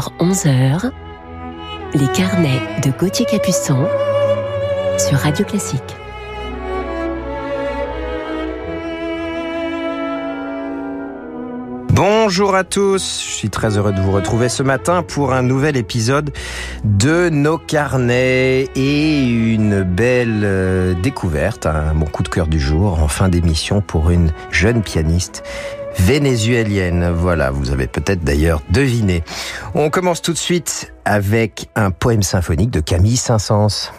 10h-11h, les carnets de Gauthier Capuçon sur Radio Classique. Bonjour à tous, je suis très heureux de vous retrouver ce matin pour un nouvel épisode de nos carnets et une belle euh, découverte, un mon coup de cœur du jour en fin d'émission pour une jeune pianiste vénézuélienne. Voilà, vous avez peut-être d'ailleurs deviné. On commence tout de suite avec un poème symphonique de Camille Saint-Saëns.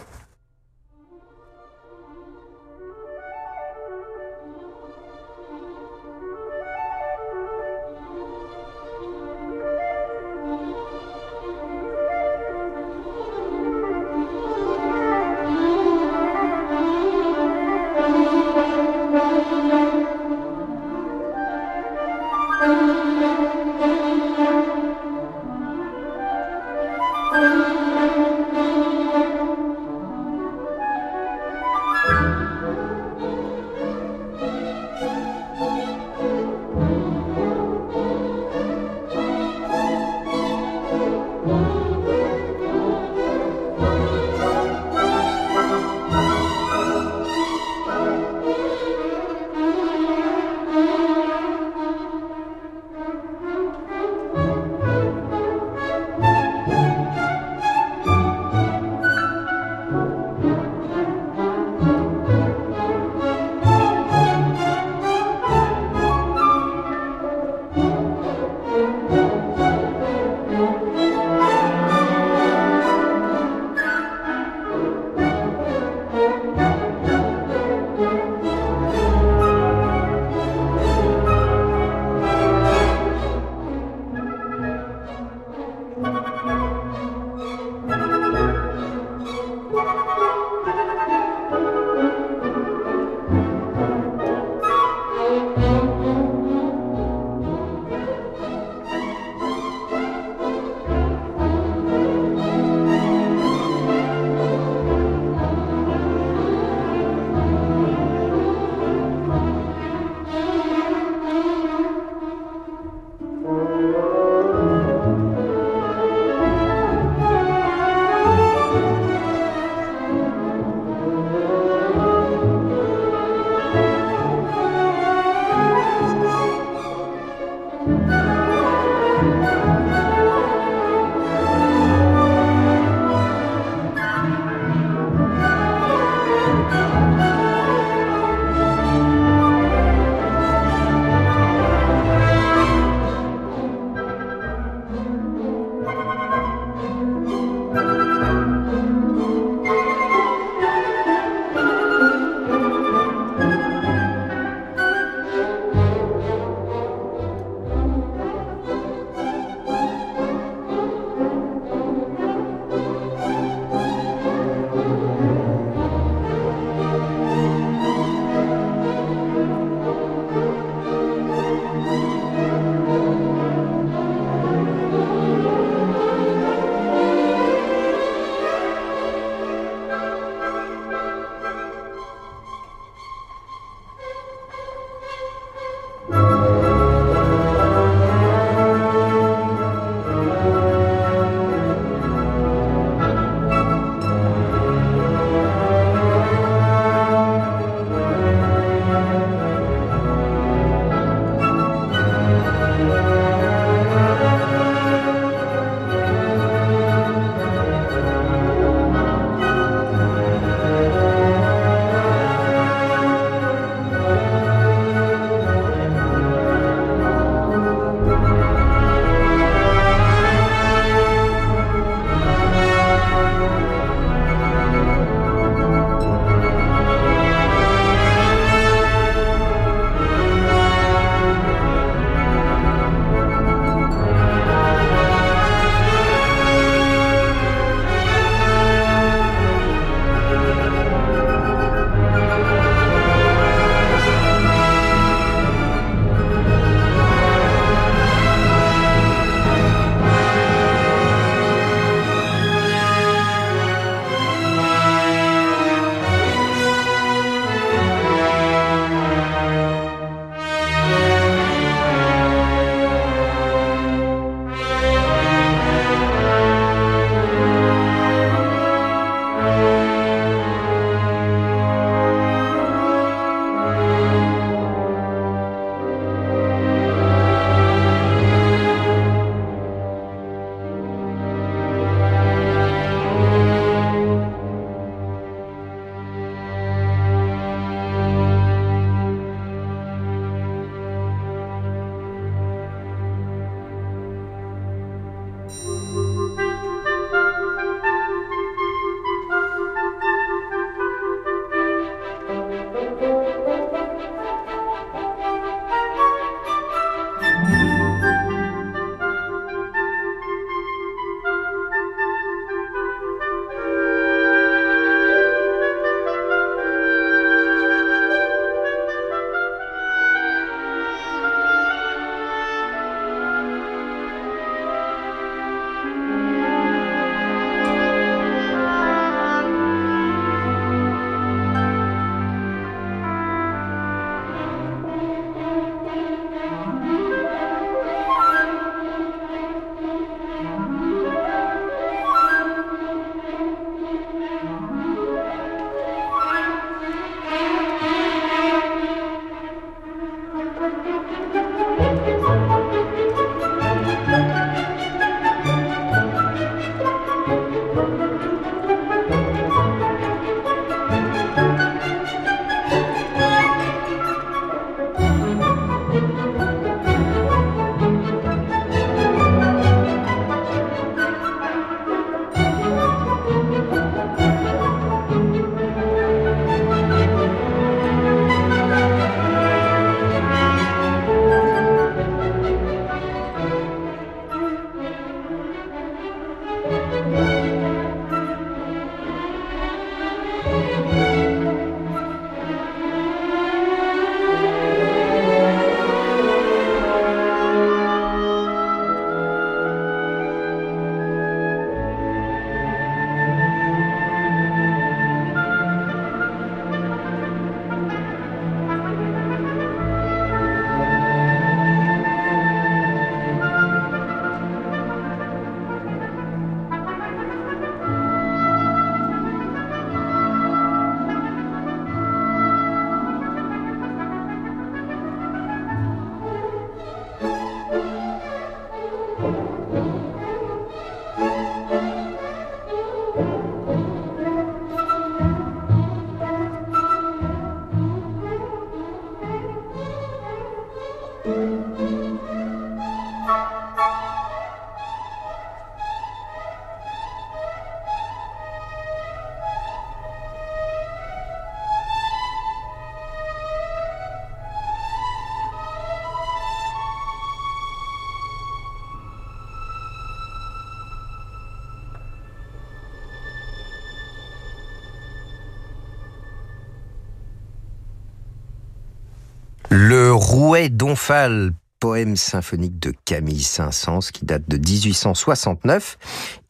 Le Rouet d'Omphale, poème symphonique de Camille Saint-Saëns qui date de 1869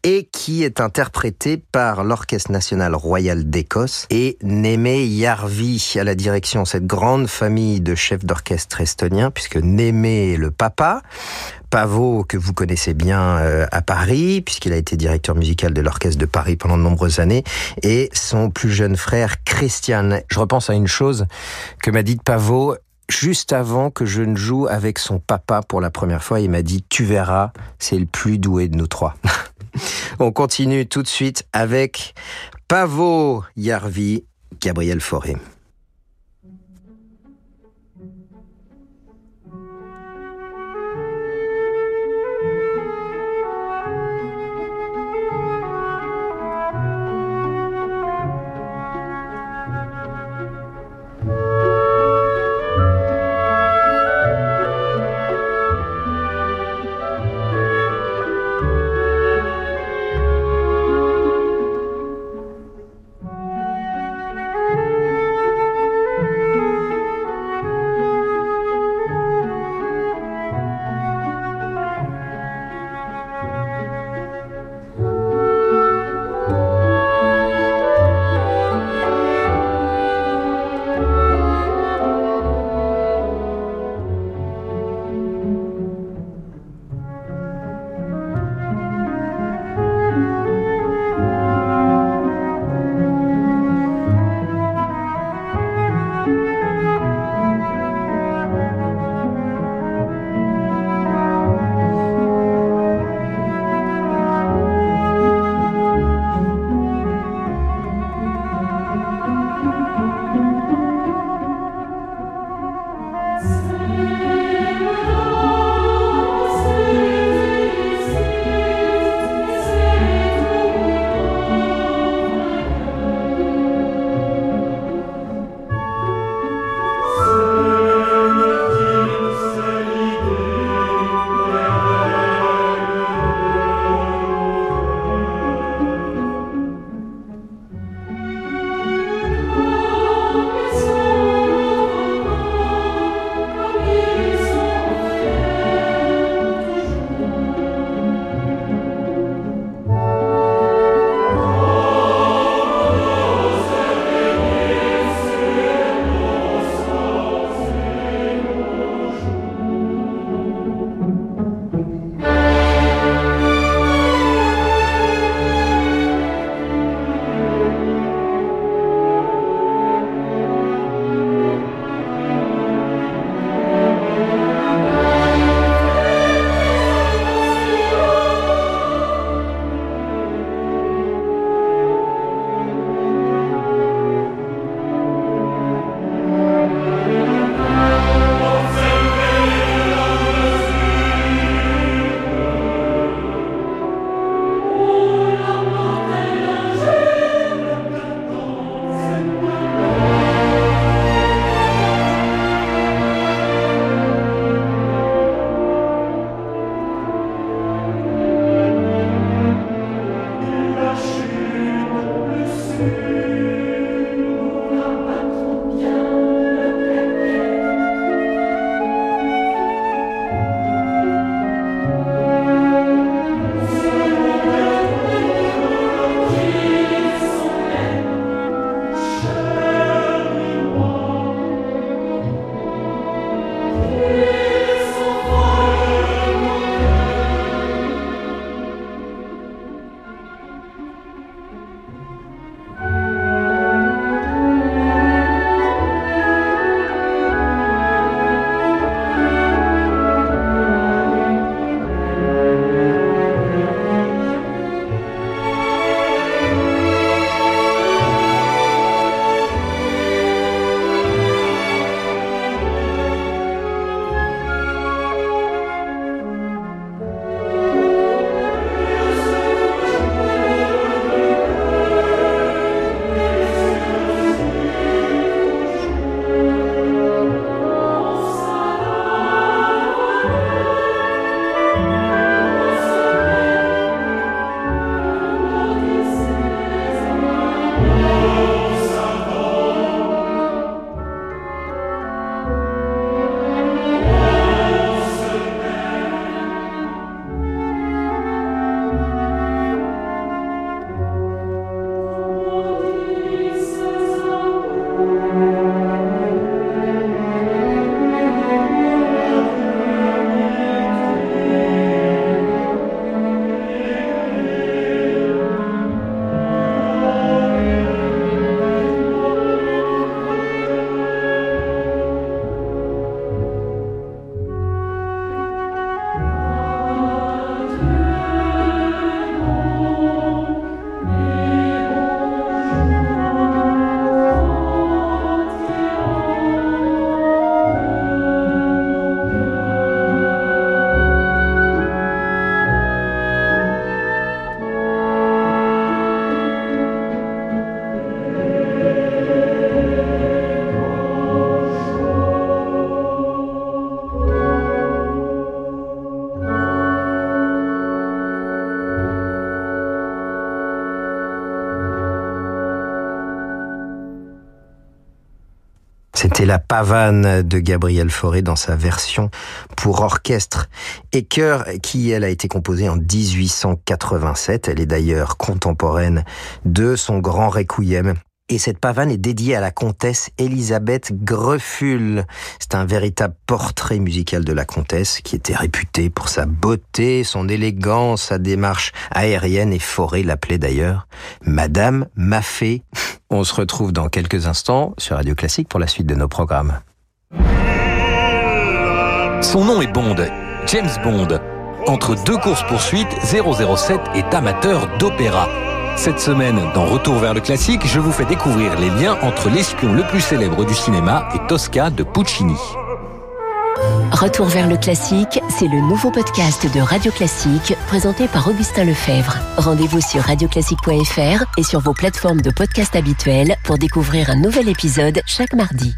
et qui est interprété par l'Orchestre national royal d'Écosse et Némé Yarvi à la direction. Cette grande famille de chefs d'orchestre estoniens, puisque Némé est le papa, Pavot, que vous connaissez bien euh, à Paris, puisqu'il a été directeur musical de l'Orchestre de Paris pendant de nombreuses années, et son plus jeune frère, Christian. Je repense à une chose que m'a dit Pavot juste avant que je ne joue avec son papa pour la première fois. Il m'a dit, tu verras, c'est le plus doué de nous trois. On continue tout de suite avec Pavo Yarvi, Gabriel Fauré. C'était la pavane de Gabriel Fauré dans sa version pour orchestre et chœur qui, elle, a été composée en 1887. Elle est d'ailleurs contemporaine de son grand requiem et cette pavane est dédiée à la comtesse Elisabeth Grefful. C'est un véritable portrait musical de la comtesse qui était réputée pour sa beauté, son élégance, sa démarche aérienne et forêt l'appelait d'ailleurs Madame Maffei. On se retrouve dans quelques instants sur Radio Classique pour la suite de nos programmes. Son nom est Bond, James Bond. Entre deux courses-poursuites, 007 est amateur d'opéra. Cette semaine, dans Retour vers le classique, je vous fais découvrir les liens entre l'espion le plus célèbre du cinéma et Tosca de Puccini. Retour vers le classique, c'est le nouveau podcast de Radio Classique présenté par Augustin Lefebvre. Rendez-vous sur radioclassique.fr et sur vos plateformes de podcast habituelles pour découvrir un nouvel épisode chaque mardi.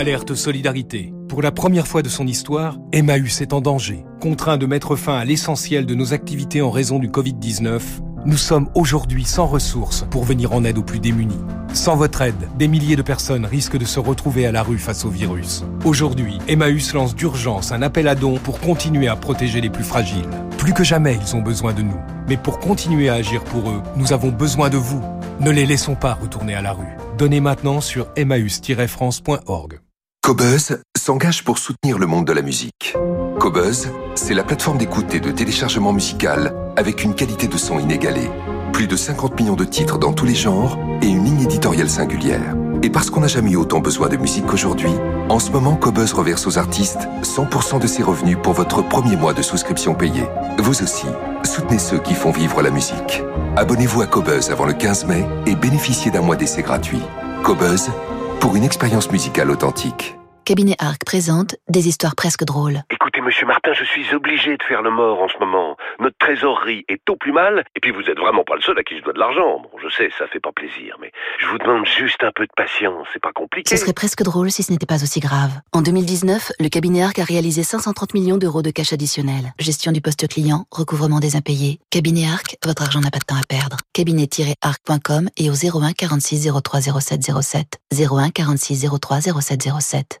Alerte solidarité. Pour la première fois de son histoire, Emmaüs est en danger. Contraint de mettre fin à l'essentiel de nos activités en raison du Covid-19, nous sommes aujourd'hui sans ressources pour venir en aide aux plus démunis. Sans votre aide, des milliers de personnes risquent de se retrouver à la rue face au virus. Aujourd'hui, Emmaüs lance d'urgence un appel à dons pour continuer à protéger les plus fragiles. Plus que jamais, ils ont besoin de nous. Mais pour continuer à agir pour eux, nous avons besoin de vous. Ne les laissons pas retourner à la rue. Donnez maintenant sur emmaüs-france.org. Cobuzz s'engage pour soutenir le monde de la musique. Cobuzz, c'est la plateforme d'écoute et de téléchargement musical avec une qualité de son inégalée. Plus de 50 millions de titres dans tous les genres et une ligne éditoriale singulière. Et parce qu'on n'a jamais eu autant besoin de musique qu'aujourd'hui, en ce moment, Cobuzz reverse aux artistes 100% de ses revenus pour votre premier mois de souscription payée. Vous aussi, soutenez ceux qui font vivre la musique. Abonnez-vous à Cobuzz avant le 15 mai et bénéficiez d'un mois d'essai gratuit. Cobuzz, pour une expérience musicale authentique. Cabinet Arc présente des histoires presque drôles. Écoutez, monsieur Martin, je suis obligé de faire le mort en ce moment. Notre trésorerie est au plus mal, et puis vous êtes vraiment pas le seul à qui je dois de l'argent. Bon, je sais, ça fait pas plaisir, mais je vous demande juste un peu de patience, c'est pas compliqué. Ce serait presque drôle si ce n'était pas aussi grave. En 2019, le cabinet Arc a réalisé 530 millions d'euros de cash additionnel. Gestion du poste client, recouvrement des impayés. Cabinet Arc, votre argent n'a pas de temps à perdre. Cabinet-arc.com et au 01 46 03 07 07. 01 46 03 07 07.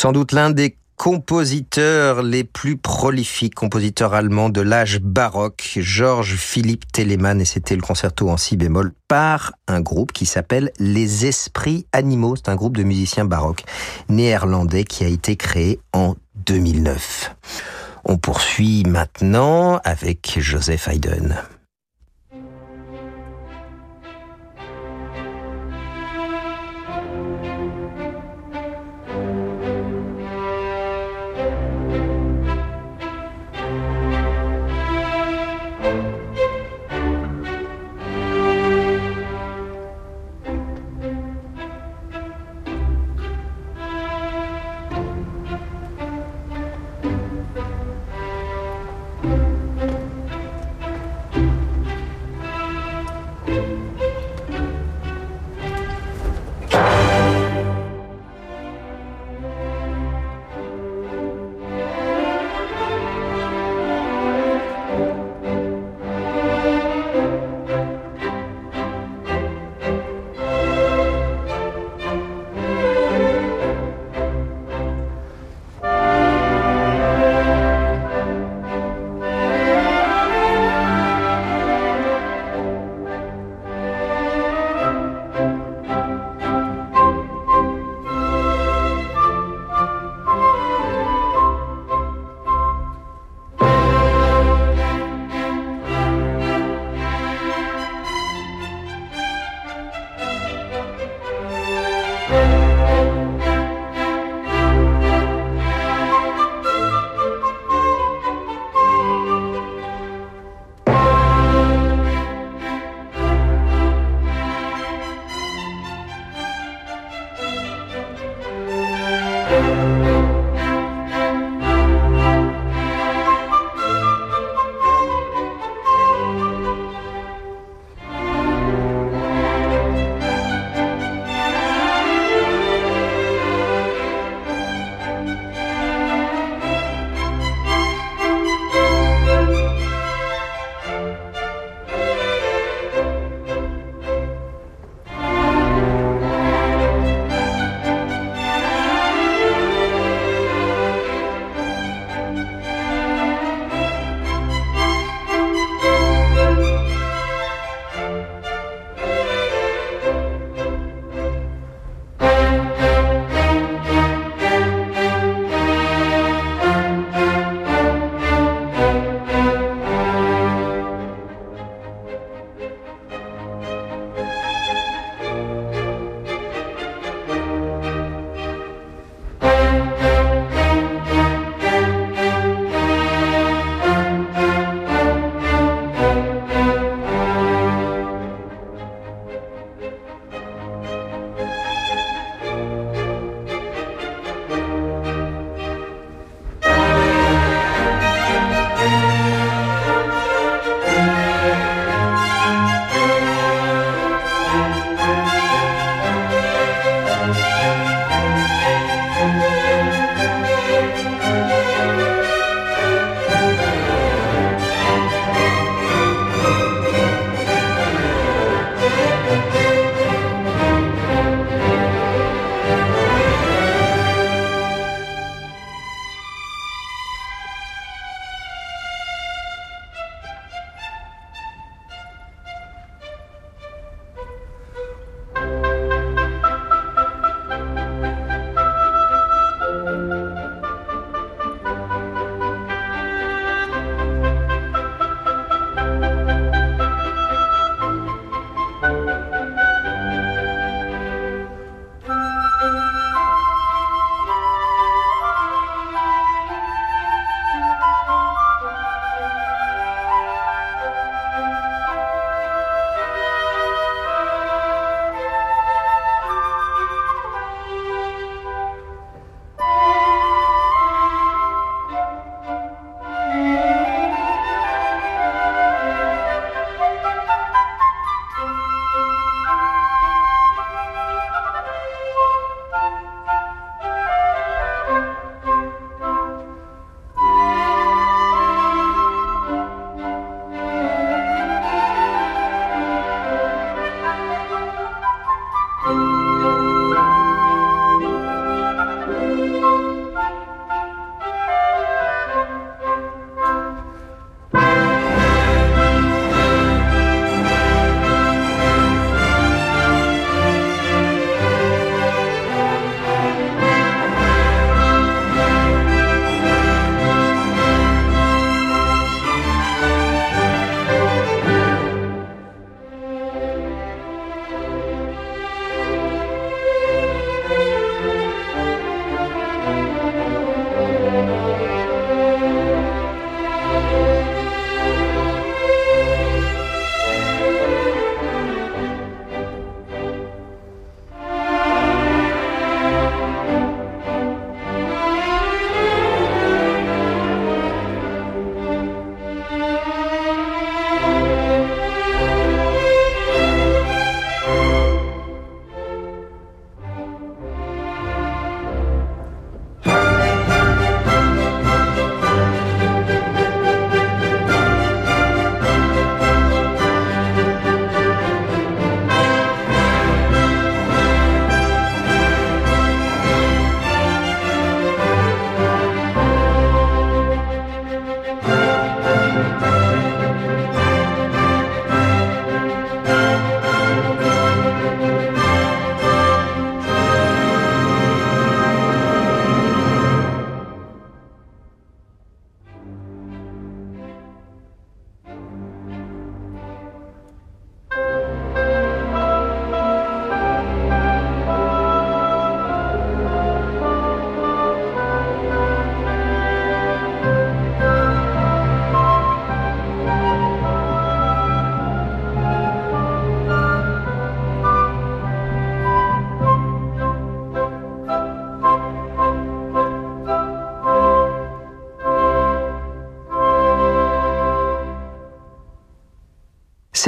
Sans doute l'un des compositeurs les plus prolifiques, compositeurs allemands de l'âge baroque, Georges Philippe Telemann, et c'était le concerto en si bémol, par un groupe qui s'appelle Les Esprits Animaux. C'est un groupe de musiciens baroques néerlandais qui a été créé en 2009. On poursuit maintenant avec Joseph Haydn.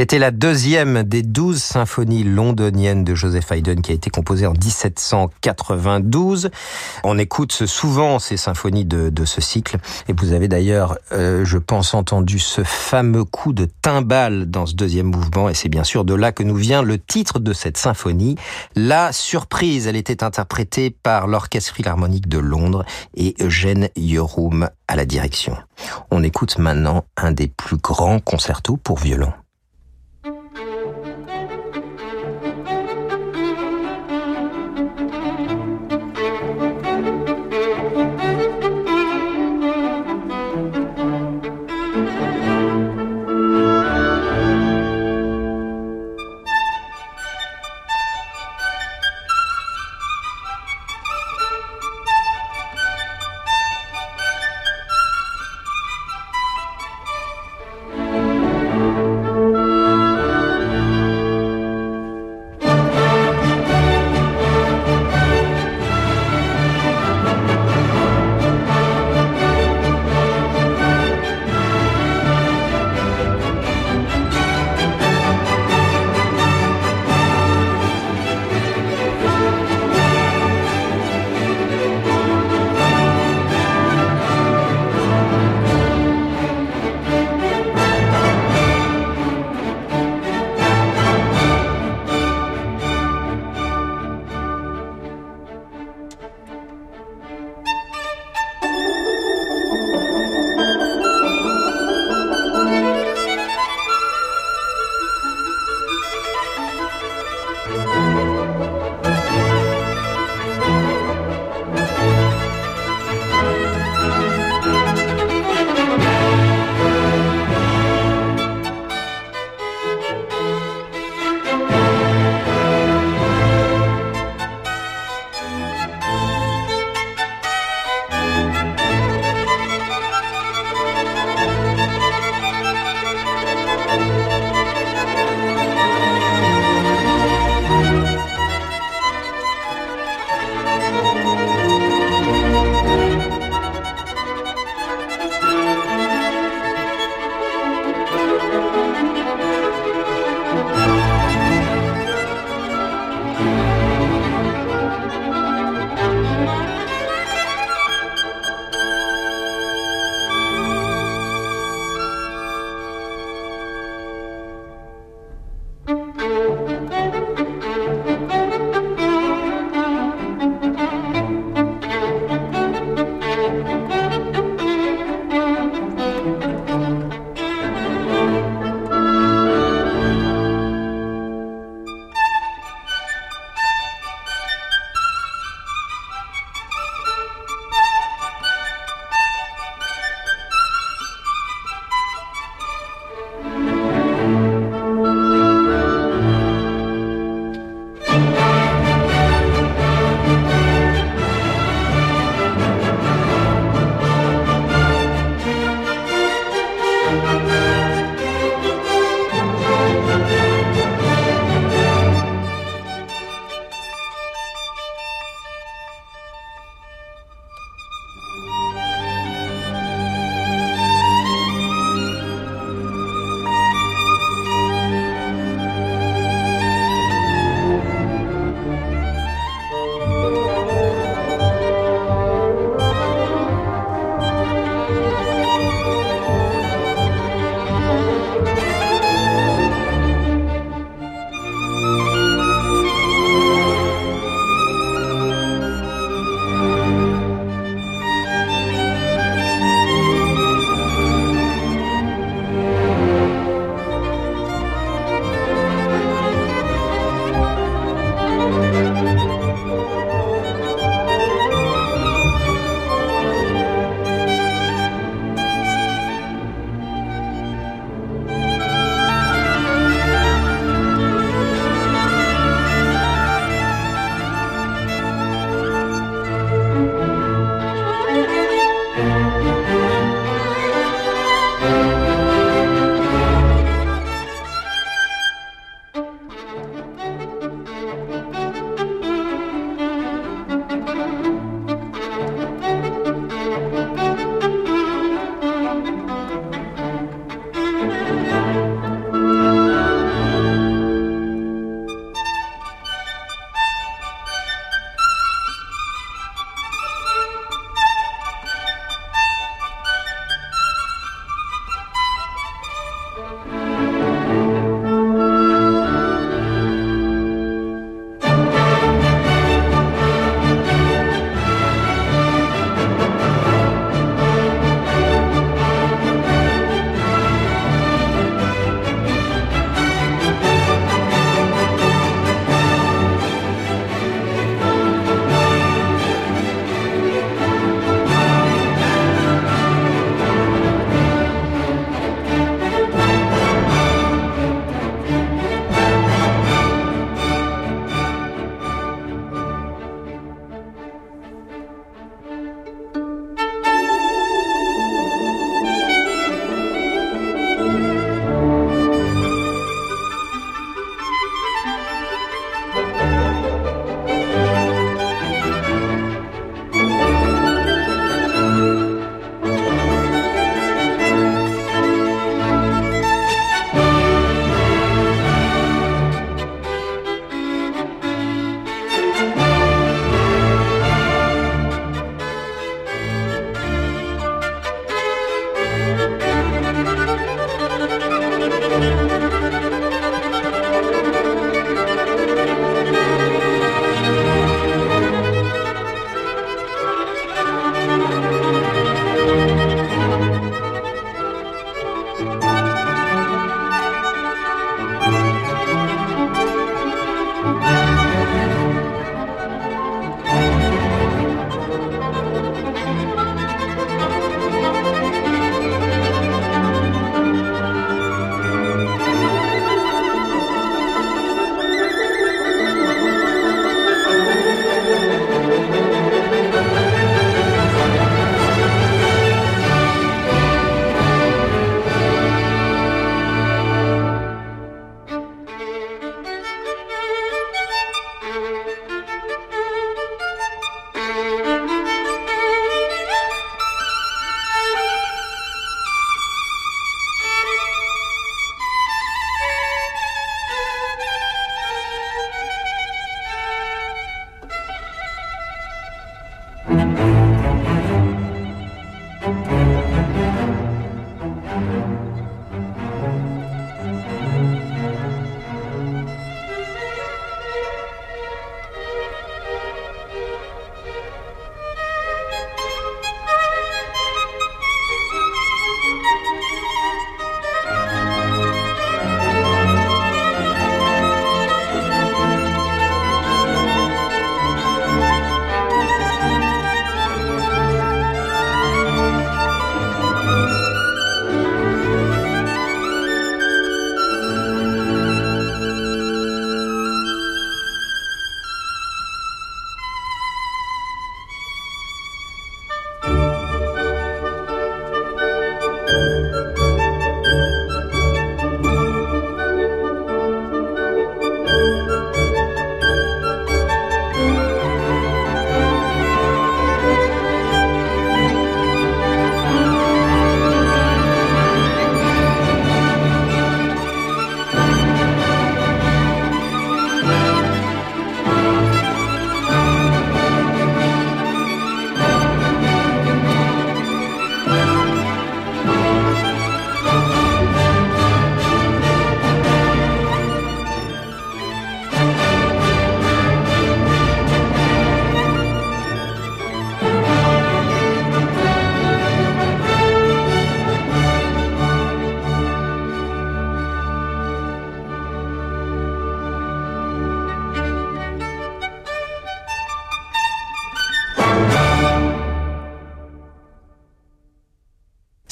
C'était la deuxième des douze symphonies londoniennes de Joseph Haydn qui a été composée en 1792. On écoute souvent ces symphonies de, ce cycle et vous avez d'ailleurs, euh, je pense, entendu ce fameux coup de timbale dans ce deuxième mouvement et c'est bien sûr de là que nous vient le titre de cette symphonie. La surprise, elle était interprétée par l'Orchestre Philharmonique de Londres et Eugène Yeroum à la direction. On écoute maintenant un des plus grands concertos pour violon.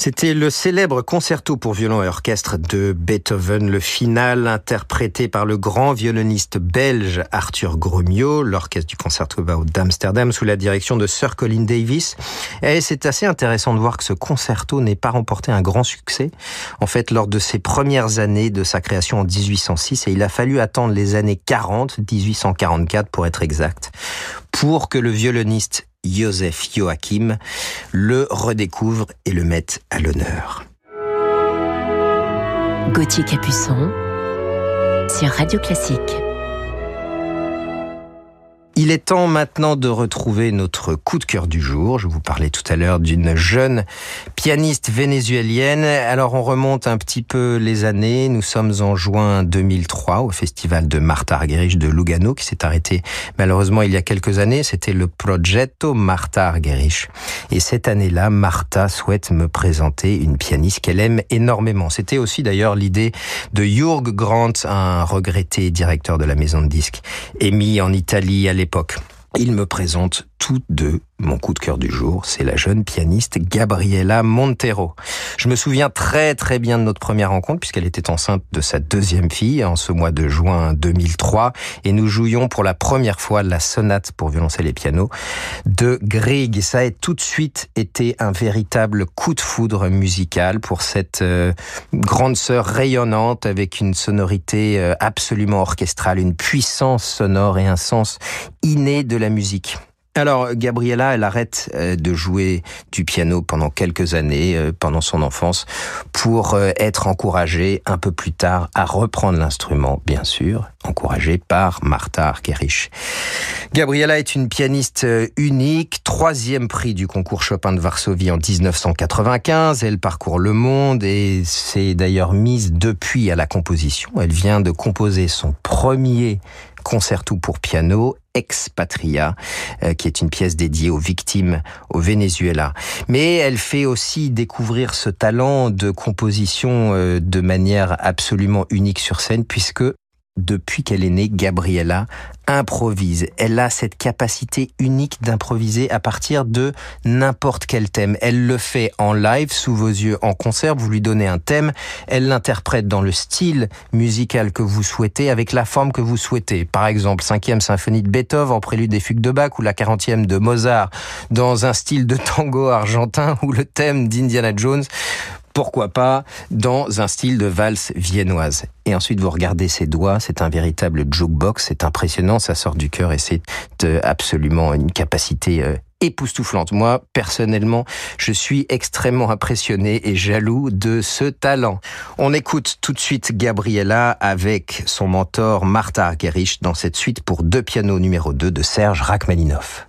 C'était le célèbre concerto pour violon et orchestre de Beethoven, le final interprété par le grand violoniste belge Arthur Gromio, l'orchestre du Concertgebouw d'Amsterdam sous la direction de Sir Colin Davis. Et c'est assez intéressant de voir que ce concerto n'est pas remporté un grand succès. En fait, lors de ses premières années de sa création en 1806, et il a fallu attendre les années 40, 1844 pour être exact, pour que le violoniste Joseph Joachim, le redécouvre et le met à l'honneur. Gauthier Capuçon sur Radio Classique. Il est temps maintenant de retrouver notre coup de cœur du jour. Je vous parlais tout à l'heure d'une jeune pianiste vénézuélienne. Alors on remonte un petit peu les années. Nous sommes en juin 2003 au festival de Martha Argerich de Lugano qui s'est arrêté malheureusement il y a quelques années. C'était le Progetto Martha Argerich. Et cette année-là, Martha souhaite me présenter une pianiste qu'elle aime énormément. C'était aussi d'ailleurs l'idée de Jurg Grant, un regretté directeur de la maison de disques, émis en Italie à l'époque. Il me présente toutes deux mon coup de cœur du jour, c'est la jeune pianiste Gabriela Montero. Je me souviens très très bien de notre première rencontre puisqu'elle était enceinte de sa deuxième fille en ce mois de juin 2003 et nous jouions pour la première fois la sonate pour violoncelle et piano de Grieg. Ça a tout de suite été un véritable coup de foudre musical pour cette euh, grande sœur rayonnante avec une sonorité euh, absolument orchestrale, une puissance sonore et un sens inné de la musique. Alors, Gabriella, elle arrête euh, de jouer du piano pendant quelques années, euh, pendant son enfance, pour euh, être encouragée un peu plus tard à reprendre l'instrument, bien sûr, encouragée par Martha Argerich. Gabriella est une pianiste unique, troisième prix du concours Chopin de Varsovie en 1995. Elle parcourt le monde et s'est d'ailleurs mise depuis à la composition. Elle vient de composer son premier concerto pour piano Expatria, euh, qui est une pièce dédiée aux victimes au Venezuela. Mais elle fait aussi découvrir ce talent de composition euh, de manière absolument unique sur scène, puisque depuis qu'elle est née, Gabriella improvise. Elle a cette capacité unique d'improviser à partir de n'importe quel thème. Elle le fait en live, sous vos yeux, en concert. Vous lui donnez un thème. Elle l'interprète dans le style musical que vous souhaitez, avec la forme que vous souhaitez. Par exemple, cinquième symphonie de Beethoven en prélude des fugues de Bach ou la quarantième de Mozart dans un style de tango argentin ou le thème d'Indiana Jones pourquoi pas dans un style de valse viennoise. Et ensuite, vous regardez ses doigts, c'est un véritable jukebox, c'est impressionnant, ça sort du cœur et c'est euh, absolument une capacité euh, époustouflante. Moi, personnellement, je suis extrêmement impressionné et jaloux de ce talent. On écoute tout de suite Gabriella avec son mentor Martha Argerich dans cette suite pour deux pianos numéro 2 de Serge Rachmaninoff.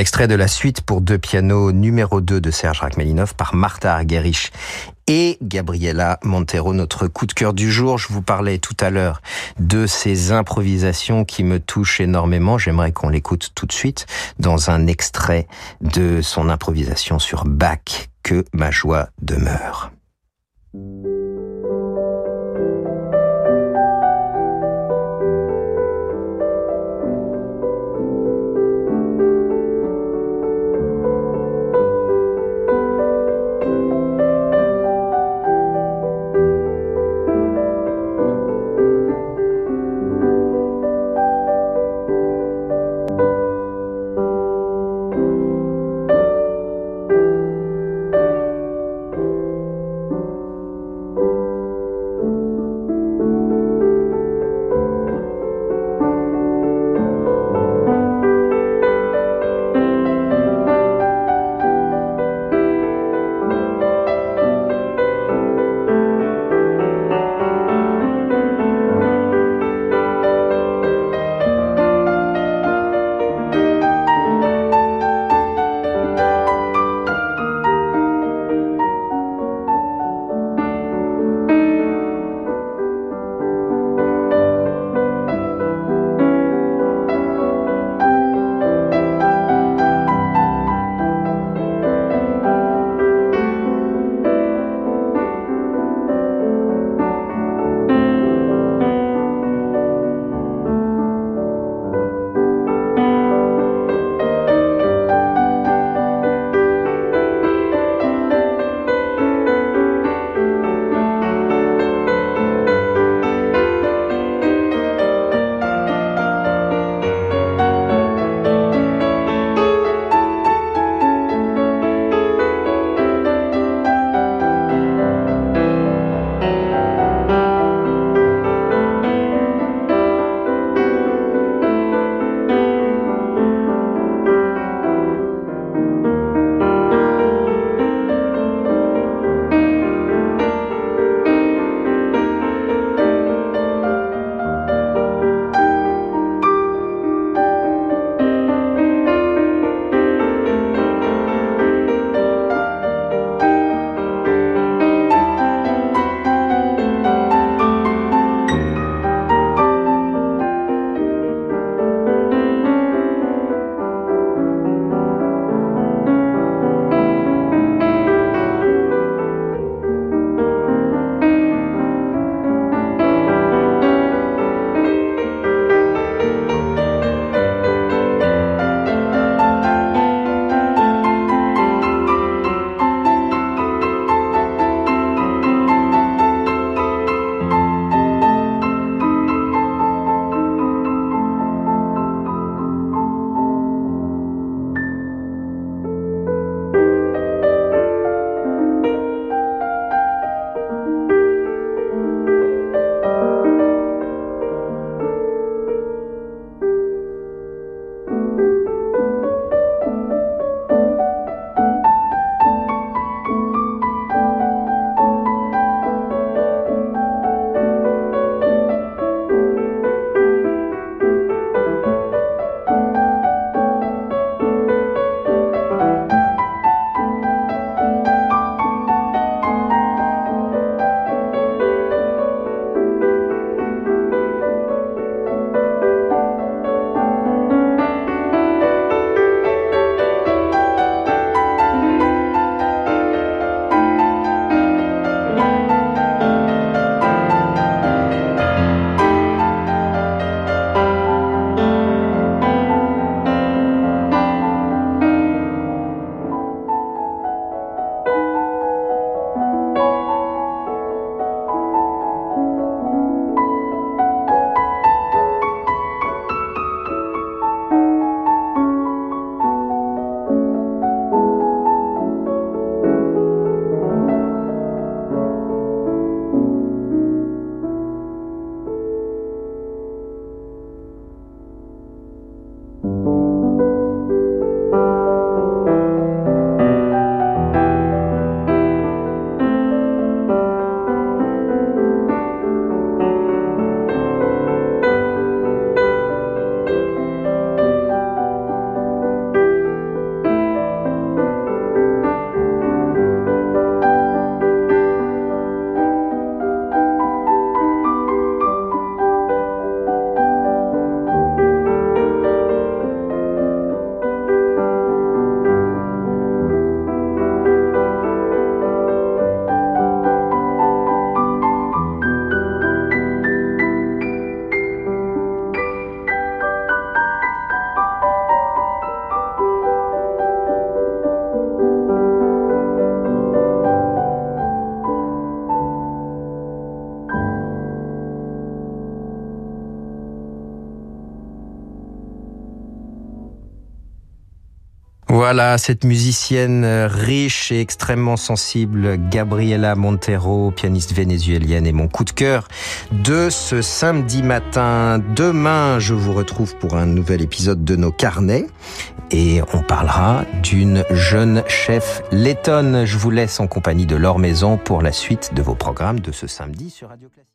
Extrait de la suite pour deux pianos numéro 2 de Serge Rachmaninoff par Martha Argerich et Gabriela Montero, notre coup de cœur du jour. Je vous parlais tout à l'heure de ces improvisations qui me touchent énormément. J'aimerais qu'on l'écoute tout de suite dans un extrait de son improvisation sur Bach, que ma joie demeure. Voilà, cette musicienne riche et extrêmement sensible, Gabriela Montero, pianiste vénézuélienne, et mon coup de cœur de ce samedi matin. Demain, je vous retrouve pour un nouvel épisode de nos carnets et on parlera d'une jeune chef lettonne. Je vous laisse en compagnie de Laure Maison pour la suite de vos programmes de ce samedi sur Radio Classique.